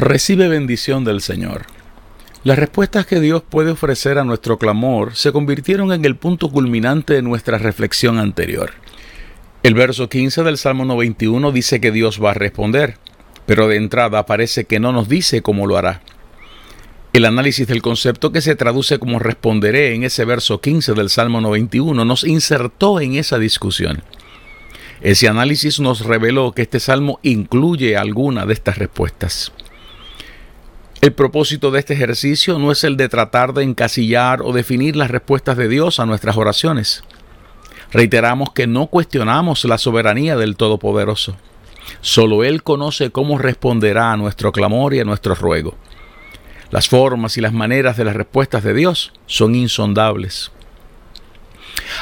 Recibe bendición del Señor. Las respuestas que Dios puede ofrecer a nuestro clamor se convirtieron en el punto culminante de nuestra reflexión anterior. El verso 15 del Salmo 91 dice que Dios va a responder, pero de entrada parece que no nos dice cómo lo hará. El análisis del concepto que se traduce como responderé en ese verso 15 del Salmo 91 nos insertó en esa discusión. Ese análisis nos reveló que este salmo incluye alguna de estas respuestas. El propósito de este ejercicio no es el de tratar de encasillar o definir las respuestas de Dios a nuestras oraciones. Reiteramos que no cuestionamos la soberanía del Todopoderoso. Solo Él conoce cómo responderá a nuestro clamor y a nuestro ruego. Las formas y las maneras de las respuestas de Dios son insondables.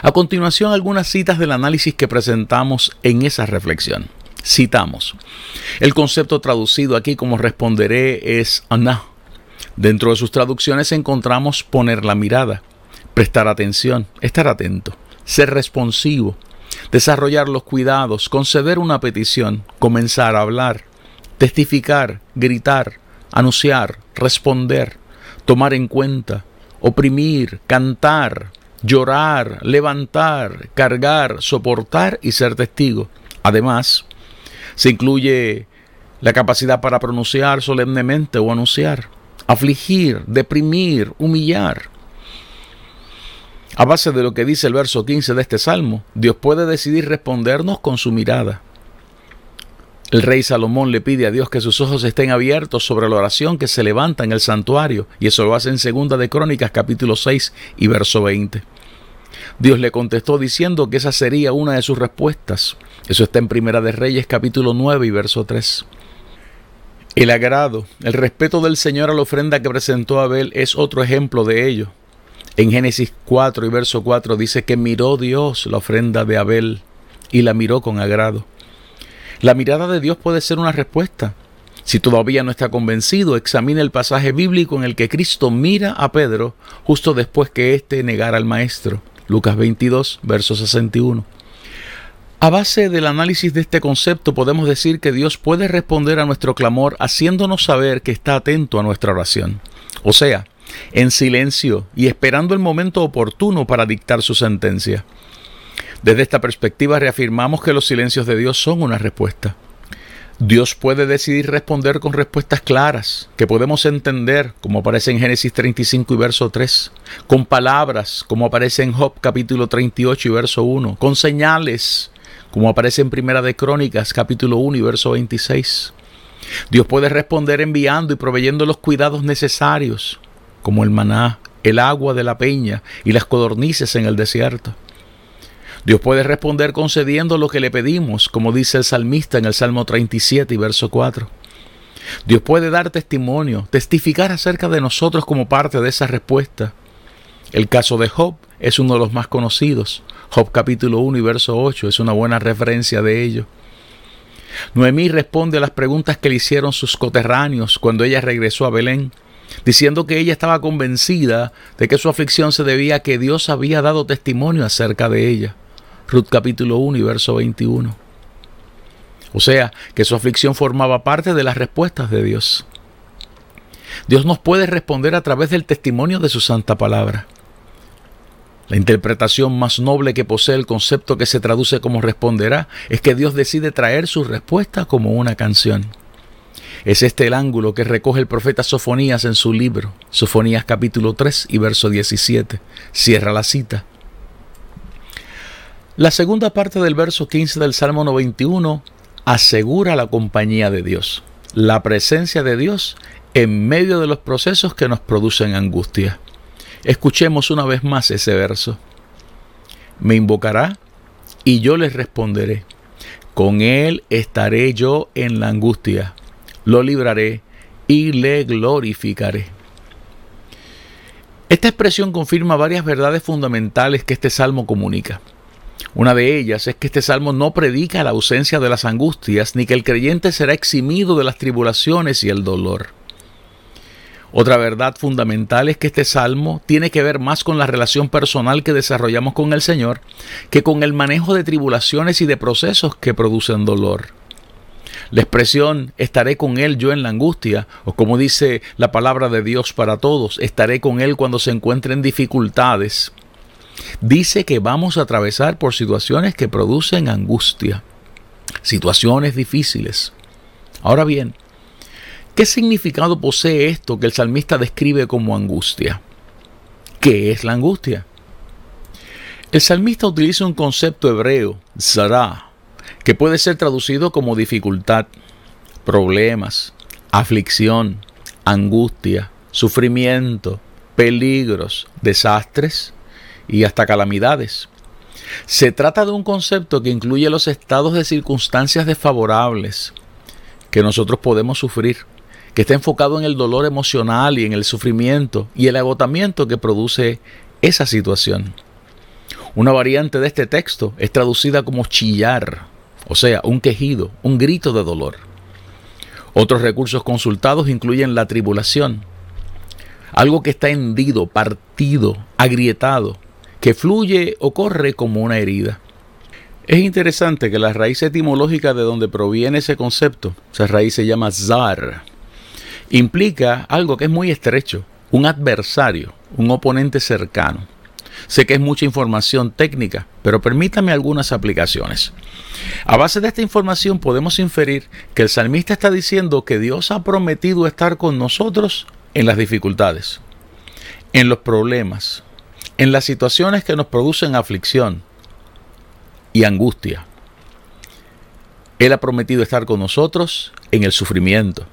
A continuación, algunas citas del análisis que presentamos en esa reflexión. Citamos. El concepto traducido aquí como responderé es ana. Dentro de sus traducciones encontramos poner la mirada, prestar atención, estar atento, ser responsivo, desarrollar los cuidados, conceder una petición, comenzar a hablar, testificar, gritar, anunciar, responder, tomar en cuenta, oprimir, cantar, llorar, levantar, cargar, soportar y ser testigo. Además, se incluye la capacidad para pronunciar solemnemente o anunciar, afligir, deprimir, humillar. A base de lo que dice el verso 15 de este salmo, Dios puede decidir respondernos con su mirada. El rey Salomón le pide a Dios que sus ojos estén abiertos sobre la oración que se levanta en el santuario, y eso lo hace en Segunda de Crónicas capítulo 6 y verso 20. Dios le contestó diciendo que esa sería una de sus respuestas. Eso está en Primera de Reyes capítulo 9 y verso 3. El agrado, el respeto del Señor a la ofrenda que presentó Abel es otro ejemplo de ello. En Génesis 4 y verso 4 dice que miró Dios la ofrenda de Abel y la miró con agrado. La mirada de Dios puede ser una respuesta. Si todavía no está convencido, examine el pasaje bíblico en el que Cristo mira a Pedro justo después que éste negara al Maestro. Lucas 22, verso 61. A base del análisis de este concepto podemos decir que Dios puede responder a nuestro clamor haciéndonos saber que está atento a nuestra oración. O sea, en silencio y esperando el momento oportuno para dictar su sentencia. Desde esta perspectiva reafirmamos que los silencios de Dios son una respuesta. Dios puede decidir responder con respuestas claras, que podemos entender, como aparece en Génesis 35 y verso 3, con palabras, como aparece en Job capítulo 38 y verso 1, con señales, como aparece en Primera de Crónicas capítulo 1 y verso 26. Dios puede responder enviando y proveyendo los cuidados necesarios, como el maná, el agua de la peña y las codornices en el desierto. Dios puede responder concediendo lo que le pedimos, como dice el salmista en el Salmo 37 y verso 4. Dios puede dar testimonio, testificar acerca de nosotros como parte de esa respuesta. El caso de Job es uno de los más conocidos. Job capítulo 1 y verso 8 es una buena referencia de ello. Noemí responde a las preguntas que le hicieron sus coterráneos cuando ella regresó a Belén, diciendo que ella estaba convencida de que su aflicción se debía a que Dios había dado testimonio acerca de ella. Ruth capítulo 1 y verso 21. O sea, que su aflicción formaba parte de las respuestas de Dios. Dios nos puede responder a través del testimonio de su santa palabra. La interpretación más noble que posee el concepto que se traduce como responderá es que Dios decide traer su respuesta como una canción. Es este el ángulo que recoge el profeta Sofonías en su libro, Sofonías capítulo 3 y verso 17. Cierra la cita. La segunda parte del verso 15 del Salmo 91 asegura la compañía de Dios. la presencia de Dios en medio de los procesos que nos producen angustia. Escuchemos una vez más ese verso. Me invocará y yo les responderé. Con él estaré yo en la angustia. Lo libraré y le glorificaré. Esta expresión confirma varias verdades fundamentales que este salmo comunica. Una de ellas es que este salmo no predica la ausencia de las angustias ni que el creyente será eximido de las tribulaciones y el dolor. Otra verdad fundamental es que este salmo tiene que ver más con la relación personal que desarrollamos con el Señor que con el manejo de tribulaciones y de procesos que producen dolor. La expresión estaré con Él yo en la angustia, o como dice la palabra de Dios para todos, estaré con Él cuando se encuentren dificultades, dice que vamos a atravesar por situaciones que producen angustia, situaciones difíciles. Ahora bien, ¿qué significado posee esto que el salmista describe como angustia? ¿Qué es la angustia? El salmista utiliza un concepto hebreo, zara, que puede ser traducido como dificultad, problemas, aflicción, angustia, sufrimiento, peligros, desastres y hasta calamidades. Se trata de un concepto que incluye los estados de circunstancias desfavorables que nosotros podemos sufrir, que está enfocado en el dolor emocional y en el sufrimiento y el agotamiento que produce esa situación. Una variante de este texto es traducida como chillar o sea, un quejido, un grito de dolor. Otros recursos consultados incluyen la tribulación, algo que está hendido, partido, agrietado, que fluye o corre como una herida. Es interesante que la raíz etimológica de donde proviene ese concepto, esa raíz se llama zar, implica algo que es muy estrecho, un adversario, un oponente cercano. Sé que es mucha información técnica, pero permítame algunas aplicaciones. A base de esta información podemos inferir que el salmista está diciendo que Dios ha prometido estar con nosotros en las dificultades, en los problemas, en las situaciones que nos producen aflicción y angustia. Él ha prometido estar con nosotros en el sufrimiento.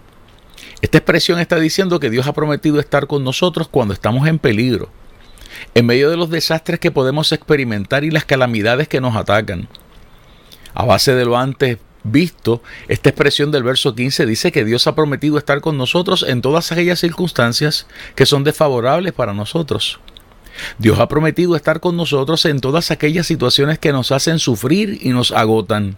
Esta expresión está diciendo que Dios ha prometido estar con nosotros cuando estamos en peligro, en medio de los desastres que podemos experimentar y las calamidades que nos atacan. A base de lo antes visto, esta expresión del verso 15 dice que Dios ha prometido estar con nosotros en todas aquellas circunstancias que son desfavorables para nosotros. Dios ha prometido estar con nosotros en todas aquellas situaciones que nos hacen sufrir y nos agotan.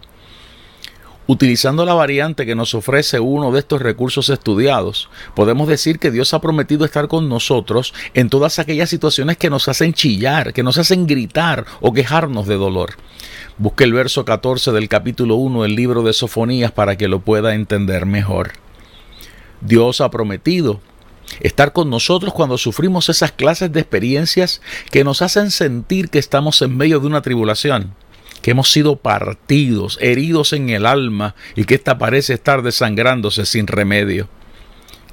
Utilizando la variante que nos ofrece uno de estos recursos estudiados, podemos decir que Dios ha prometido estar con nosotros en todas aquellas situaciones que nos hacen chillar, que nos hacen gritar o quejarnos de dolor. Busque el verso 14 del capítulo 1 del libro de Sofonías para que lo pueda entender mejor. Dios ha prometido estar con nosotros cuando sufrimos esas clases de experiencias que nos hacen sentir que estamos en medio de una tribulación que hemos sido partidos, heridos en el alma y que ésta parece estar desangrándose sin remedio.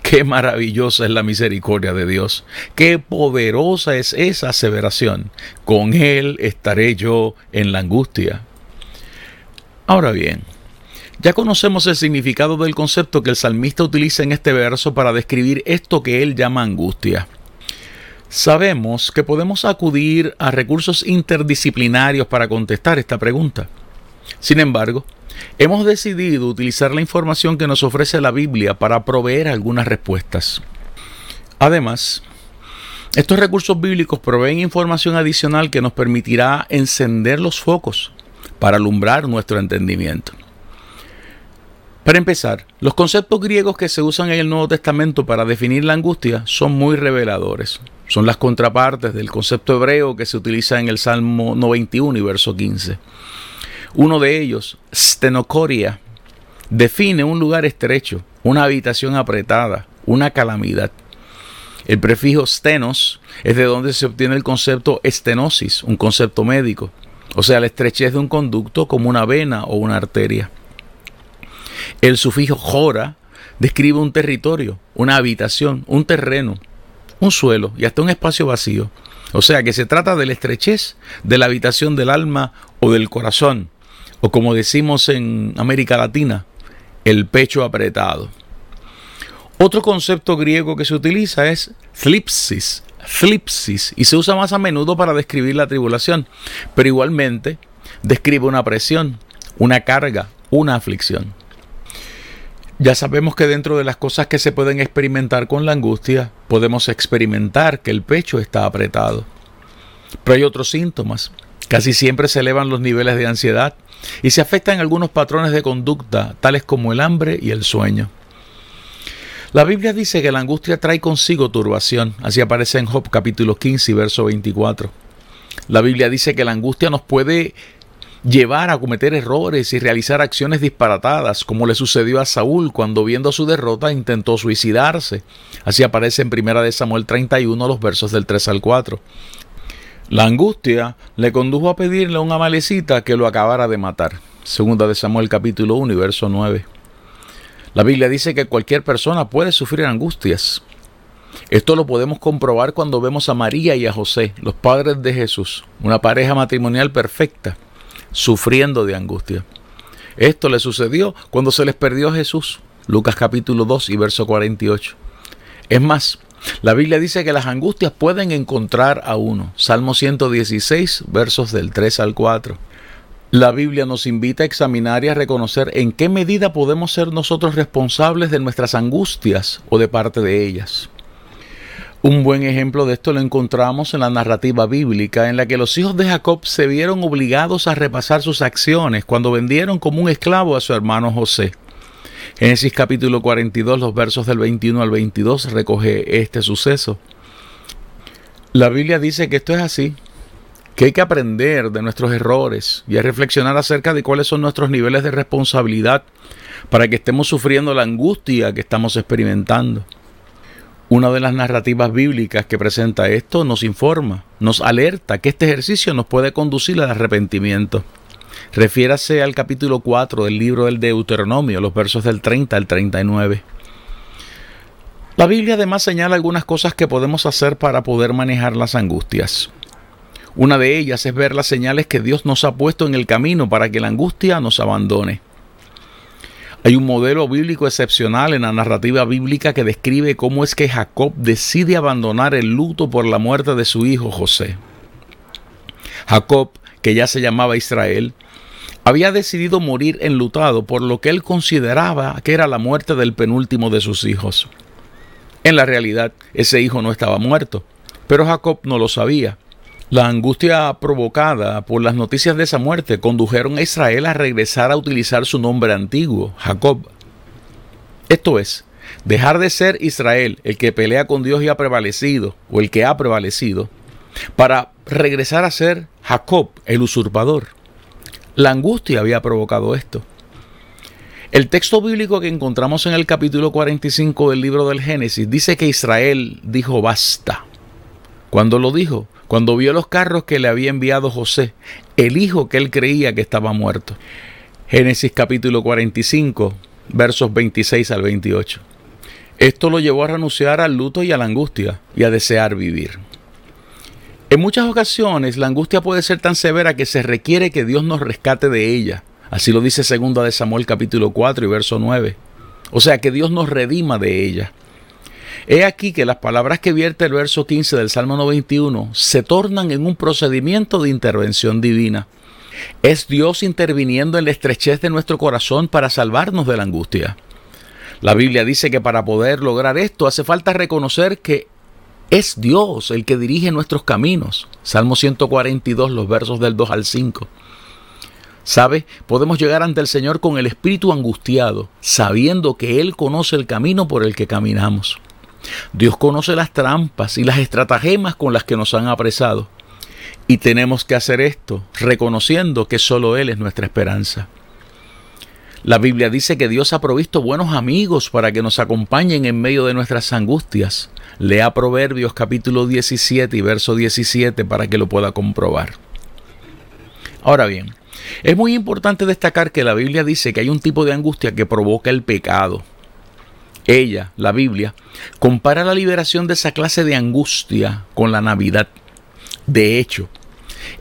Qué maravillosa es la misericordia de Dios. Qué poderosa es esa aseveración. Con Él estaré yo en la angustia. Ahora bien, ya conocemos el significado del concepto que el salmista utiliza en este verso para describir esto que él llama angustia. Sabemos que podemos acudir a recursos interdisciplinarios para contestar esta pregunta. Sin embargo, hemos decidido utilizar la información que nos ofrece la Biblia para proveer algunas respuestas. Además, estos recursos bíblicos proveen información adicional que nos permitirá encender los focos para alumbrar nuestro entendimiento. Para empezar, los conceptos griegos que se usan en el Nuevo Testamento para definir la angustia son muy reveladores son las contrapartes del concepto hebreo que se utiliza en el Salmo 91 y verso 15. Uno de ellos, stenocoria, define un lugar estrecho, una habitación apretada, una calamidad. El prefijo stenos es de donde se obtiene el concepto estenosis, un concepto médico, o sea, la estrechez de un conducto como una vena o una arteria. El sufijo jora describe un territorio, una habitación, un terreno, un suelo y hasta un espacio vacío. O sea que se trata de la estrechez de la habitación del alma o del corazón, o como decimos en América Latina, el pecho apretado. Otro concepto griego que se utiliza es flipsis, flipsis, y se usa más a menudo para describir la tribulación, pero igualmente describe una presión, una carga, una aflicción. Ya sabemos que dentro de las cosas que se pueden experimentar con la angustia, podemos experimentar que el pecho está apretado. Pero hay otros síntomas. Casi siempre se elevan los niveles de ansiedad y se afectan algunos patrones de conducta, tales como el hambre y el sueño. La Biblia dice que la angustia trae consigo turbación, así aparece en Job capítulo 15 y verso 24. La Biblia dice que la angustia nos puede llevar a cometer errores y realizar acciones disparatadas, como le sucedió a Saúl cuando viendo su derrota intentó suicidarse. Así aparece en 1 Samuel 31 los versos del 3 al 4. La angustia le condujo a pedirle a un amalecita que lo acabara de matar. Segunda de Samuel capítulo 1 y verso 9. La Biblia dice que cualquier persona puede sufrir angustias. Esto lo podemos comprobar cuando vemos a María y a José, los padres de Jesús, una pareja matrimonial perfecta, sufriendo de angustia. Esto le sucedió cuando se les perdió a Jesús, Lucas capítulo 2 y verso 48. Es más, la Biblia dice que las angustias pueden encontrar a uno. Salmo 116, versos del 3 al 4. La Biblia nos invita a examinar y a reconocer en qué medida podemos ser nosotros responsables de nuestras angustias o de parte de ellas. Un buen ejemplo de esto lo encontramos en la narrativa bíblica en la que los hijos de Jacob se vieron obligados a repasar sus acciones cuando vendieron como un esclavo a su hermano José. Génesis capítulo 42, los versos del 21 al 22 recoge este suceso. La Biblia dice que esto es así, que hay que aprender de nuestros errores y a reflexionar acerca de cuáles son nuestros niveles de responsabilidad para que estemos sufriendo la angustia que estamos experimentando. Una de las narrativas bíblicas que presenta esto nos informa, nos alerta que este ejercicio nos puede conducir al arrepentimiento. Refiérase al capítulo 4 del libro del Deuteronomio, los versos del 30 al 39. La Biblia además señala algunas cosas que podemos hacer para poder manejar las angustias. Una de ellas es ver las señales que Dios nos ha puesto en el camino para que la angustia nos abandone. Hay un modelo bíblico excepcional en la narrativa bíblica que describe cómo es que Jacob decide abandonar el luto por la muerte de su hijo José. Jacob, que ya se llamaba Israel, había decidido morir enlutado por lo que él consideraba que era la muerte del penúltimo de sus hijos. En la realidad, ese hijo no estaba muerto, pero Jacob no lo sabía. La angustia provocada por las noticias de esa muerte condujeron a Israel a regresar a utilizar su nombre antiguo, Jacob. Esto es, dejar de ser Israel, el que pelea con Dios y ha prevalecido, o el que ha prevalecido, para regresar a ser Jacob, el usurpador. La angustia había provocado esto. El texto bíblico que encontramos en el capítulo 45 del libro del Génesis dice que Israel dijo basta. Cuando lo dijo, cuando vio los carros que le había enviado José, el hijo que él creía que estaba muerto. Génesis capítulo 45, versos 26 al 28. Esto lo llevó a renunciar al luto y a la angustia y a desear vivir. En muchas ocasiones la angustia puede ser tan severa que se requiere que Dios nos rescate de ella. Así lo dice 2 de Samuel capítulo 4 y verso 9. O sea, que Dios nos redima de ella. He aquí que las palabras que vierte el verso 15 del Salmo 91 se tornan en un procedimiento de intervención divina. Es Dios interviniendo en la estrechez de nuestro corazón para salvarnos de la angustia. La Biblia dice que para poder lograr esto hace falta reconocer que es Dios el que dirige nuestros caminos. Salmo 142, los versos del 2 al 5. ¿Sabe? Podemos llegar ante el Señor con el espíritu angustiado, sabiendo que Él conoce el camino por el que caminamos. Dios conoce las trampas y las estratagemas con las que nos han apresado. Y tenemos que hacer esto reconociendo que solo Él es nuestra esperanza. La Biblia dice que Dios ha provisto buenos amigos para que nos acompañen en medio de nuestras angustias. Lea Proverbios capítulo 17 y verso 17 para que lo pueda comprobar. Ahora bien, es muy importante destacar que la Biblia dice que hay un tipo de angustia que provoca el pecado. Ella, la Biblia, compara la liberación de esa clase de angustia con la Navidad. De hecho,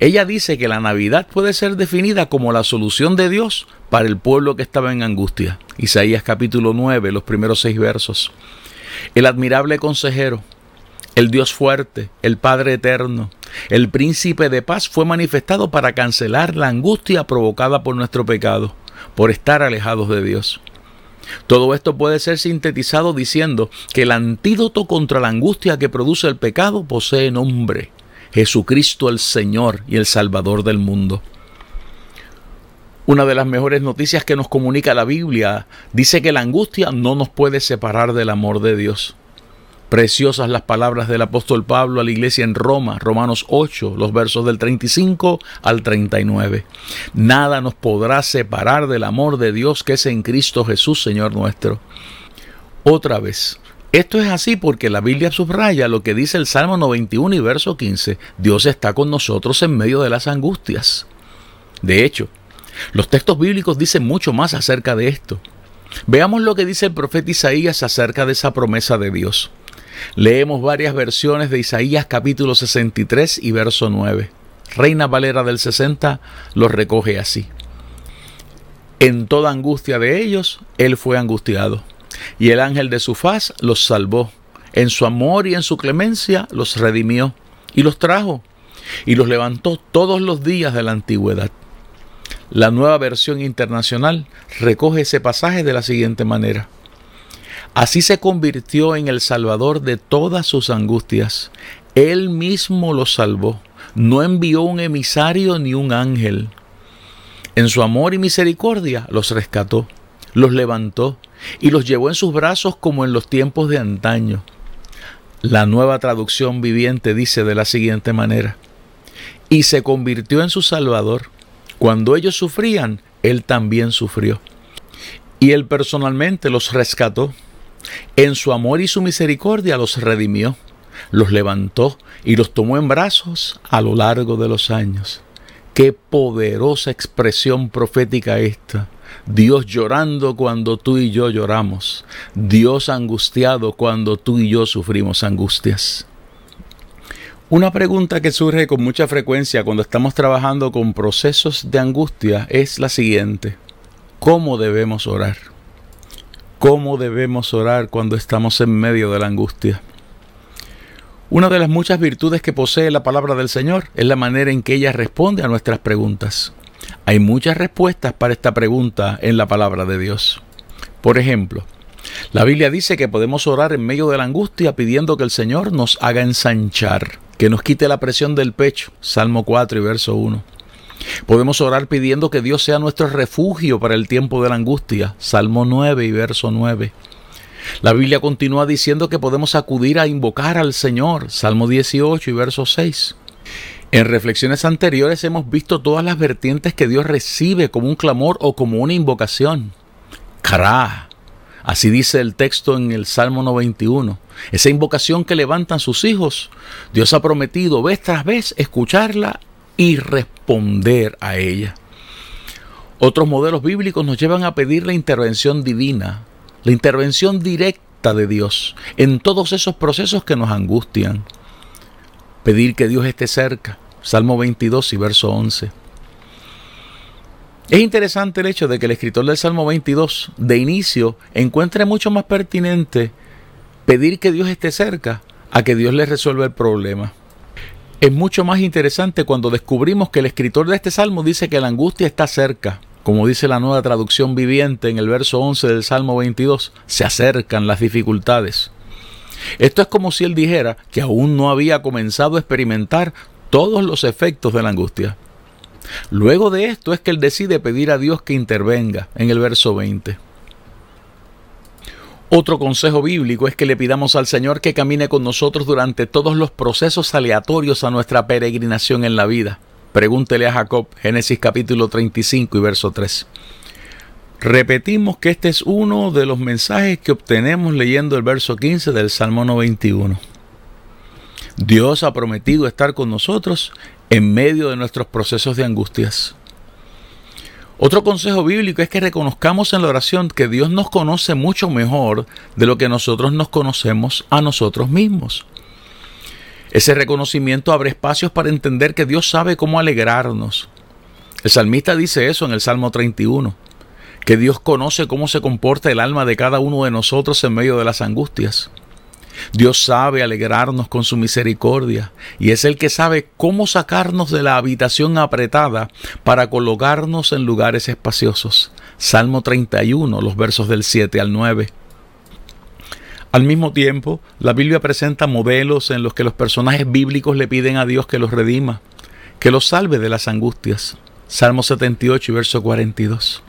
ella dice que la Navidad puede ser definida como la solución de Dios para el pueblo que estaba en angustia. Isaías capítulo 9, los primeros seis versos. El admirable consejero, el Dios fuerte, el Padre eterno, el príncipe de paz fue manifestado para cancelar la angustia provocada por nuestro pecado, por estar alejados de Dios. Todo esto puede ser sintetizado diciendo que el antídoto contra la angustia que produce el pecado posee nombre, Jesucristo el Señor y el Salvador del mundo. Una de las mejores noticias que nos comunica la Biblia dice que la angustia no nos puede separar del amor de Dios. Preciosas las palabras del apóstol Pablo a la iglesia en Roma, Romanos 8, los versos del 35 al 39. Nada nos podrá separar del amor de Dios que es en Cristo Jesús, Señor nuestro. Otra vez, esto es así porque la Biblia subraya lo que dice el Salmo 91 y verso 15. Dios está con nosotros en medio de las angustias. De hecho, los textos bíblicos dicen mucho más acerca de esto. Veamos lo que dice el profeta Isaías acerca de esa promesa de Dios. Leemos varias versiones de Isaías capítulo 63 y verso 9. Reina Valera del 60 los recoge así. En toda angustia de ellos, Él fue angustiado, y el ángel de su faz los salvó. En su amor y en su clemencia los redimió, y los trajo, y los levantó todos los días de la antigüedad. La nueva versión internacional recoge ese pasaje de la siguiente manera. Así se convirtió en el Salvador de todas sus angustias. Él mismo los salvó. No envió un emisario ni un ángel. En su amor y misericordia los rescató, los levantó y los llevó en sus brazos como en los tiempos de antaño. La nueva traducción viviente dice de la siguiente manera, y se convirtió en su Salvador. Cuando ellos sufrían, Él también sufrió. Y Él personalmente los rescató en su amor y su misericordia los redimió, los levantó y los tomó en brazos a lo largo de los años. Qué poderosa expresión profética esta. Dios llorando cuando tú y yo lloramos. Dios angustiado cuando tú y yo sufrimos angustias. Una pregunta que surge con mucha frecuencia cuando estamos trabajando con procesos de angustia es la siguiente. ¿Cómo debemos orar? Cómo debemos orar cuando estamos en medio de la angustia. Una de las muchas virtudes que posee la palabra del Señor es la manera en que ella responde a nuestras preguntas. Hay muchas respuestas para esta pregunta en la palabra de Dios. Por ejemplo, la Biblia dice que podemos orar en medio de la angustia pidiendo que el Señor nos haga ensanchar, que nos quite la presión del pecho. Salmo 4 y verso 1. Podemos orar pidiendo que Dios sea nuestro refugio para el tiempo de la angustia. Salmo 9 y verso 9. La Biblia continúa diciendo que podemos acudir a invocar al Señor. Salmo 18 y verso 6. En reflexiones anteriores hemos visto todas las vertientes que Dios recibe como un clamor o como una invocación. Cará. Así dice el texto en el Salmo 91. Esa invocación que levantan sus hijos. Dios ha prometido vez tras vez escucharla y responder a ella. Otros modelos bíblicos nos llevan a pedir la intervención divina, la intervención directa de Dios en todos esos procesos que nos angustian. Pedir que Dios esté cerca. Salmo 22 y verso 11. Es interesante el hecho de que el escritor del Salmo 22 de inicio encuentre mucho más pertinente pedir que Dios esté cerca a que Dios le resuelva el problema. Es mucho más interesante cuando descubrimos que el escritor de este salmo dice que la angustia está cerca. Como dice la nueva traducción viviente en el verso 11 del Salmo 22, se acercan las dificultades. Esto es como si él dijera que aún no había comenzado a experimentar todos los efectos de la angustia. Luego de esto es que él decide pedir a Dios que intervenga en el verso 20. Otro consejo bíblico es que le pidamos al Señor que camine con nosotros durante todos los procesos aleatorios a nuestra peregrinación en la vida. Pregúntele a Jacob, Génesis capítulo 35 y verso 3. Repetimos que este es uno de los mensajes que obtenemos leyendo el verso 15 del Salmo 91. Dios ha prometido estar con nosotros en medio de nuestros procesos de angustias. Otro consejo bíblico es que reconozcamos en la oración que Dios nos conoce mucho mejor de lo que nosotros nos conocemos a nosotros mismos. Ese reconocimiento abre espacios para entender que Dios sabe cómo alegrarnos. El salmista dice eso en el Salmo 31. que Dios conoce cómo se comporta el alma de cada uno de nosotros en medio de las angustias. Dios sabe alegrarnos con su misericordia y es el que sabe cómo sacarnos de la habitación apretada para colocarnos en lugares espaciosos. Salmo 31, los versos del 7 al 9. Al mismo tiempo, la Biblia presenta modelos en los que los personajes bíblicos le piden a Dios que los redima, que los salve de las angustias. Salmo 78 y verso 42.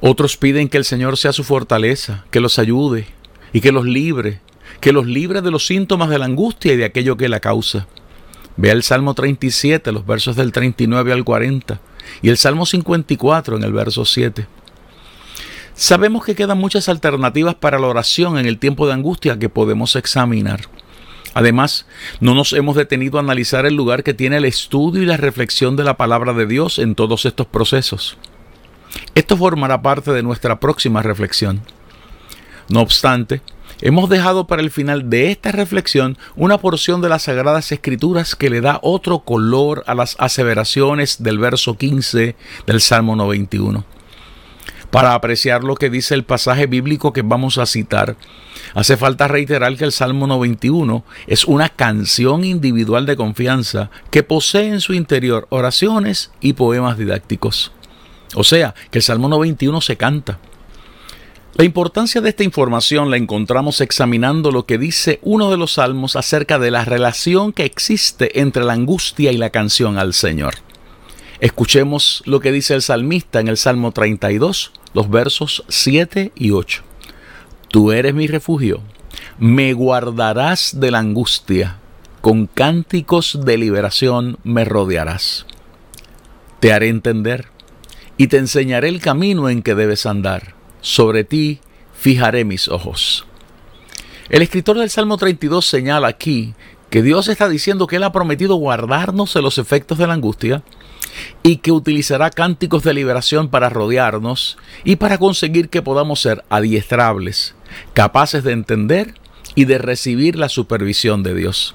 Otros piden que el Señor sea su fortaleza, que los ayude y que los libre, que los libre de los síntomas de la angustia y de aquello que la causa. Vea el Salmo 37, los versos del 39 al 40, y el Salmo 54 en el verso 7. Sabemos que quedan muchas alternativas para la oración en el tiempo de angustia que podemos examinar. Además, no nos hemos detenido a analizar el lugar que tiene el estudio y la reflexión de la palabra de Dios en todos estos procesos. Esto formará parte de nuestra próxima reflexión. No obstante, hemos dejado para el final de esta reflexión una porción de las Sagradas Escrituras que le da otro color a las aseveraciones del verso 15 del Salmo 91 para apreciar lo que dice el pasaje bíblico que vamos a citar. Hace falta reiterar que el Salmo 91 es una canción individual de confianza que posee en su interior oraciones y poemas didácticos. O sea, que el Salmo 91 se canta. La importancia de esta información la encontramos examinando lo que dice uno de los salmos acerca de la relación que existe entre la angustia y la canción al Señor. Escuchemos lo que dice el salmista en el Salmo 32, los versos 7 y 8. Tú eres mi refugio, me guardarás de la angustia, con cánticos de liberación me rodearás. Te haré entender y te enseñaré el camino en que debes andar. Sobre ti fijaré mis ojos. El escritor del Salmo 32 señala aquí que Dios está diciendo que Él ha prometido guardarnos de los efectos de la angustia y que utilizará cánticos de liberación para rodearnos y para conseguir que podamos ser adiestrables, capaces de entender y de recibir la supervisión de Dios.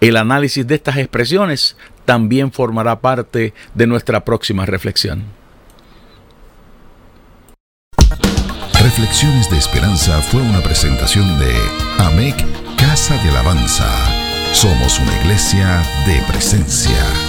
El análisis de estas expresiones también formará parte de nuestra próxima reflexión. Reflexiones de Esperanza fue una presentación de AMEC Casa de Alabanza. Somos una iglesia de presencia.